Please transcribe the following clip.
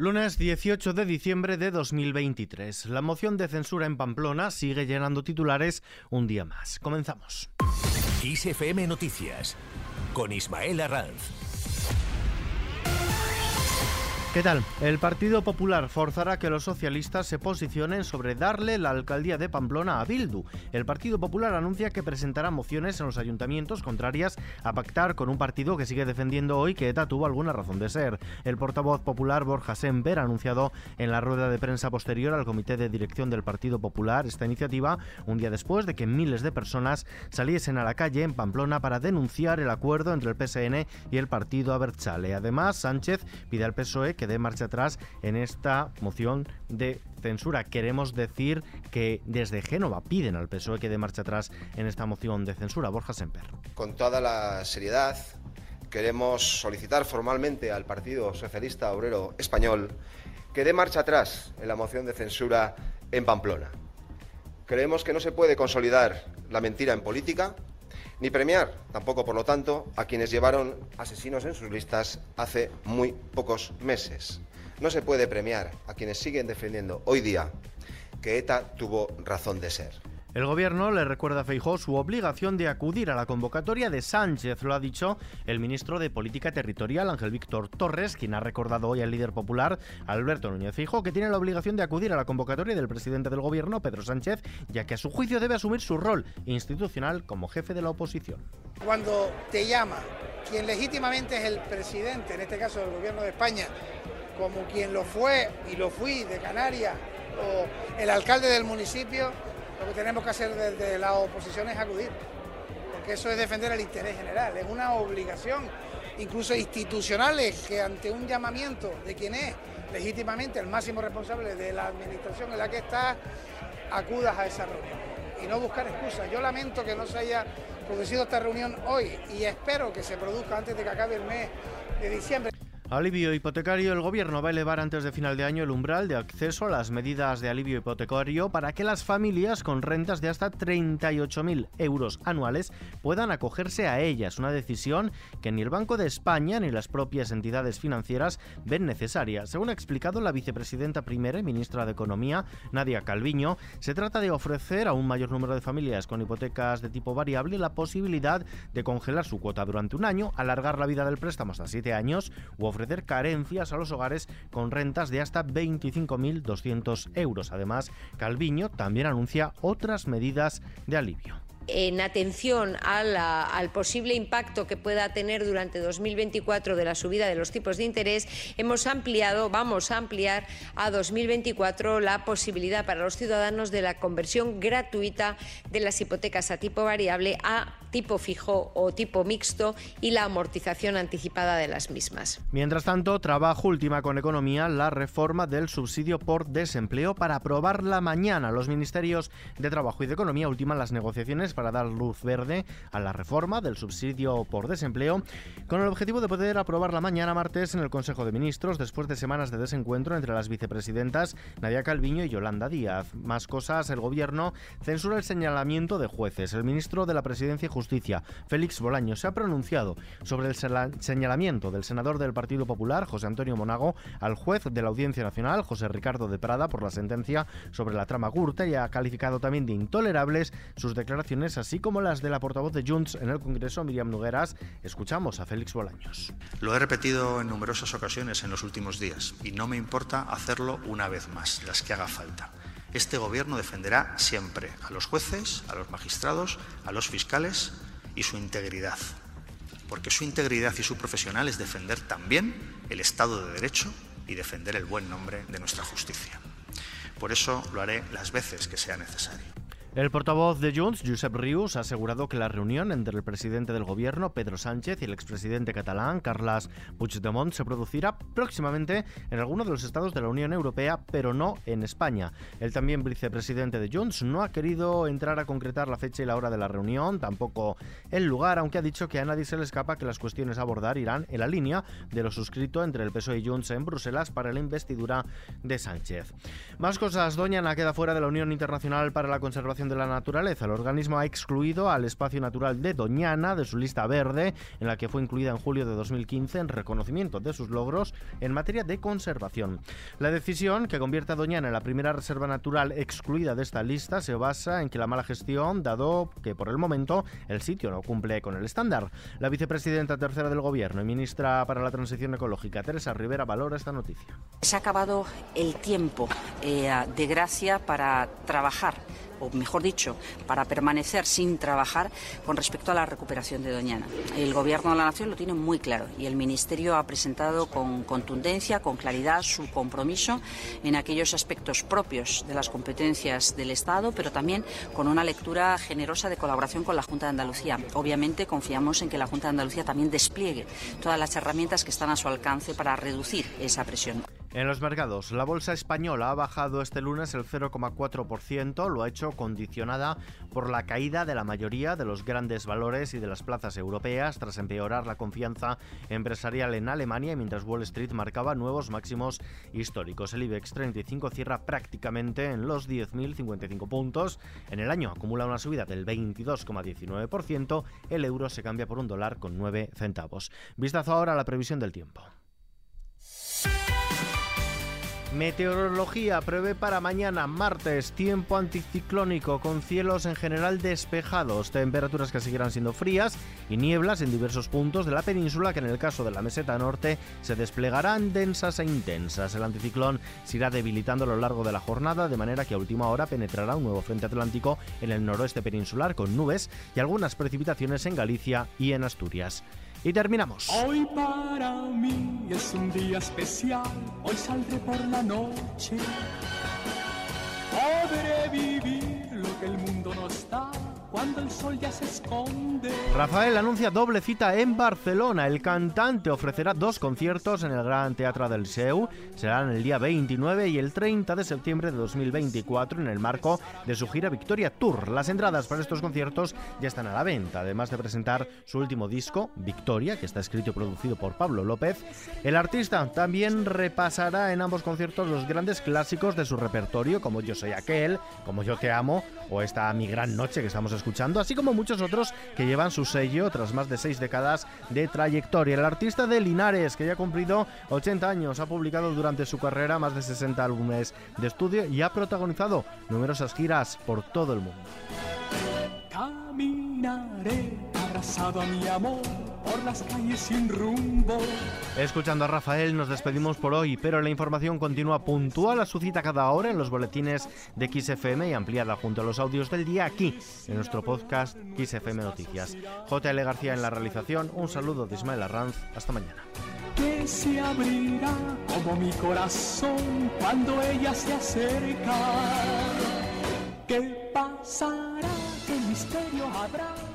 Lunes 18 de diciembre de 2023. La moción de censura en Pamplona sigue llenando titulares un día más. Comenzamos. Noticias con Ismael Arranz. ¿Qué tal? El Partido Popular forzará que los socialistas se posicionen sobre darle la alcaldía de Pamplona a Bildu. El Partido Popular anuncia que presentará mociones en los ayuntamientos contrarias a pactar con un partido que sigue defendiendo hoy que ETA tuvo alguna razón de ser. El portavoz popular Borja Semper ha anunciado en la rueda de prensa posterior al comité de dirección del Partido Popular esta iniciativa un día después de que miles de personas saliesen a la calle en Pamplona para denunciar el acuerdo entre el PSN y el partido Abertzale. Además, Sánchez pide al PSOE que dé marcha atrás en esta moción de censura. Queremos decir que desde Génova piden al PSOE que dé marcha atrás en esta moción de censura. Borja Semper. Con toda la seriedad queremos solicitar formalmente al Partido Socialista Obrero Español que dé marcha atrás en la moción de censura en Pamplona. Creemos que no se puede consolidar la mentira en política ni premiar, tampoco por lo tanto, a quienes llevaron asesinos en sus listas hace muy pocos meses. No se puede premiar a quienes siguen defendiendo hoy día que ETA tuvo razón de ser. El gobierno le recuerda a Feijó su obligación de acudir a la convocatoria de Sánchez, lo ha dicho el ministro de Política Territorial Ángel Víctor Torres, quien ha recordado hoy al líder popular Alberto Núñez Feijó que tiene la obligación de acudir a la convocatoria del presidente del gobierno Pedro Sánchez, ya que a su juicio debe asumir su rol institucional como jefe de la oposición. Cuando te llama quien legítimamente es el presidente, en este caso del gobierno de España, como quien lo fue y lo fui de Canarias o el alcalde del municipio, lo que tenemos que hacer desde la oposición es acudir, porque eso es defender el interés general, es una obligación, incluso institucional, que ante un llamamiento de quien es legítimamente el máximo responsable de la administración en la que está, acudas a esa reunión y no buscar excusas. Yo lamento que no se haya producido esta reunión hoy y espero que se produzca antes de que acabe el mes de diciembre. Alivio hipotecario. El gobierno va a elevar antes de final de año el umbral de acceso a las medidas de alivio hipotecario para que las familias con rentas de hasta 38.000 euros anuales puedan acogerse a ellas. Una decisión que ni el Banco de España ni las propias entidades financieras ven necesaria. Según ha explicado la vicepresidenta primera y ministra de Economía, Nadia Calviño, se trata de ofrecer a un mayor número de familias con hipotecas de tipo variable la posibilidad de congelar su cuota durante un año, alargar la vida del préstamo hasta 7 años u ofrecer carencias a los hogares con rentas de hasta 25.200 euros. Además, Calviño también anuncia otras medidas de alivio en atención al posible impacto que pueda tener durante 2024 de la subida de los tipos de interés, hemos ampliado, vamos a ampliar a 2024 la posibilidad para los ciudadanos de la conversión gratuita de las hipotecas a tipo variable a tipo fijo o tipo mixto y la amortización anticipada de las mismas. Mientras tanto, trabajo última con economía la reforma del subsidio por desempleo para aprobarla mañana. Los ministerios de Trabajo y de Economía ultiman las negociaciones para dar luz verde a la reforma del subsidio por desempleo con el objetivo de poder aprobarla mañana martes en el Consejo de Ministros después de semanas de desencuentro entre las vicepresidentas Nadia Calviño y Yolanda Díaz. Más cosas, el gobierno censura el señalamiento de jueces. El ministro de la Presidencia Justicia, Félix Bolaño, se ha pronunciado sobre el señalamiento del senador del Partido Popular, José Antonio Monago, al juez de la Audiencia Nacional, José Ricardo de Prada, por la sentencia sobre la trama Gürtel y ha calificado también de intolerables sus declaraciones, así como las de la portavoz de Junts en el Congreso, Miriam Nogueras. Escuchamos a Félix Bolaños. Lo he repetido en numerosas ocasiones en los últimos días y no me importa hacerlo una vez más, las que haga falta. Este Gobierno defenderá siempre a los jueces, a los magistrados, a los fiscales y su integridad. Porque su integridad y su profesional es defender también el Estado de Derecho y defender el buen nombre de nuestra justicia. Por eso lo haré las veces que sea necesario. El portavoz de Junts, Josep Rius, ha asegurado que la reunión entre el presidente del gobierno, Pedro Sánchez, y el expresidente catalán, Carles Puigdemont, se producirá próximamente en alguno de los estados de la Unión Europea, pero no en España. El también vicepresidente de Junts no ha querido entrar a concretar la fecha y la hora de la reunión, tampoco el lugar, aunque ha dicho que a nadie se le escapa que las cuestiones a abordar irán en la línea de lo suscrito entre el PSOE y Junts en Bruselas para la investidura de Sánchez. Más cosas, Doña Ana queda fuera de la Unión Internacional para la Conservación De la Naturaleza. El organismo ha excluido al espacio natural de Doñana de su lista verde, en la que fue incluida en julio de 2015 en reconocimiento de sus logros en materia de conservación. La decisión, que convierte a Doñana en la primera reserva natural excluida de esta lista, se basa en que la mala gestión, dado que por el momento el sitio no cumple con el estándar. La vicepresidenta tercera del Gobierno y ministra para la Transición Ecológica, Teresa Rivera, valora esta noticia. Se ha acabado el tiempo eh, de gracia para trabajar o mejor dicho, para permanecer sin trabajar con respecto a la recuperación de Doñana. El Gobierno de la Nación lo tiene muy claro y el Ministerio ha presentado con contundencia, con claridad, su compromiso en aquellos aspectos propios de las competencias del Estado, pero también con una lectura generosa de colaboración con la Junta de Andalucía. Obviamente confiamos en que la Junta de Andalucía también despliegue todas las herramientas que están a su alcance para reducir esa presión. En los mercados, la bolsa española ha bajado este lunes el 0,4%, lo ha hecho condicionada por la caída de la mayoría de los grandes valores y de las plazas europeas tras empeorar la confianza empresarial en Alemania mientras Wall Street marcaba nuevos máximos históricos. El IBEX 35 cierra prácticamente en los 10.055 puntos. En el año acumula una subida del 22,19%. El euro se cambia por un dólar con 9 centavos. Vistazo ahora a la previsión del tiempo. Meteorología prevé para mañana martes tiempo anticiclónico con cielos en general despejados, temperaturas que seguirán siendo frías y nieblas en diversos puntos de la península que en el caso de la meseta norte se desplegarán densas e intensas. El anticiclón se irá debilitando a lo largo de la jornada de manera que a última hora penetrará un nuevo frente atlántico en el noroeste peninsular con nubes y algunas precipitaciones en Galicia y en Asturias. Y terminamos. Hoy para mí es un día especial, hoy saldré por la noche. Podré vivir Rafael anuncia doble cita en Barcelona. El cantante ofrecerá dos conciertos en el Gran Teatro del Seu. Serán el día 29 y el 30 de septiembre de 2024 en el marco de su gira Victoria Tour. Las entradas para estos conciertos ya están a la venta, además de presentar su último disco, Victoria, que está escrito y producido por Pablo López. El artista también repasará en ambos conciertos los grandes clásicos de su repertorio, como Yo soy aquel, como Yo te amo o esta Mi gran noche que estamos así como muchos otros que llevan su sello tras más de seis décadas de trayectoria. El artista de Linares, que ya ha cumplido 80 años, ha publicado durante su carrera más de 60 álbumes de estudio y ha protagonizado numerosas giras por todo el mundo. Abrazado a mi amor por las calles sin rumbo. Escuchando a Rafael nos despedimos por hoy, pero la información continúa puntual a su cita cada hora en los boletines de XFM y ampliada junto a los audios del día aquí en nuestro podcast XFM Noticias. JL García en la realización, un saludo de Ismael Arranz, hasta mañana. Que se abrirá como mi corazón cuando ella se acerca. ¿Qué pasará? ¿Qué misterio habrá?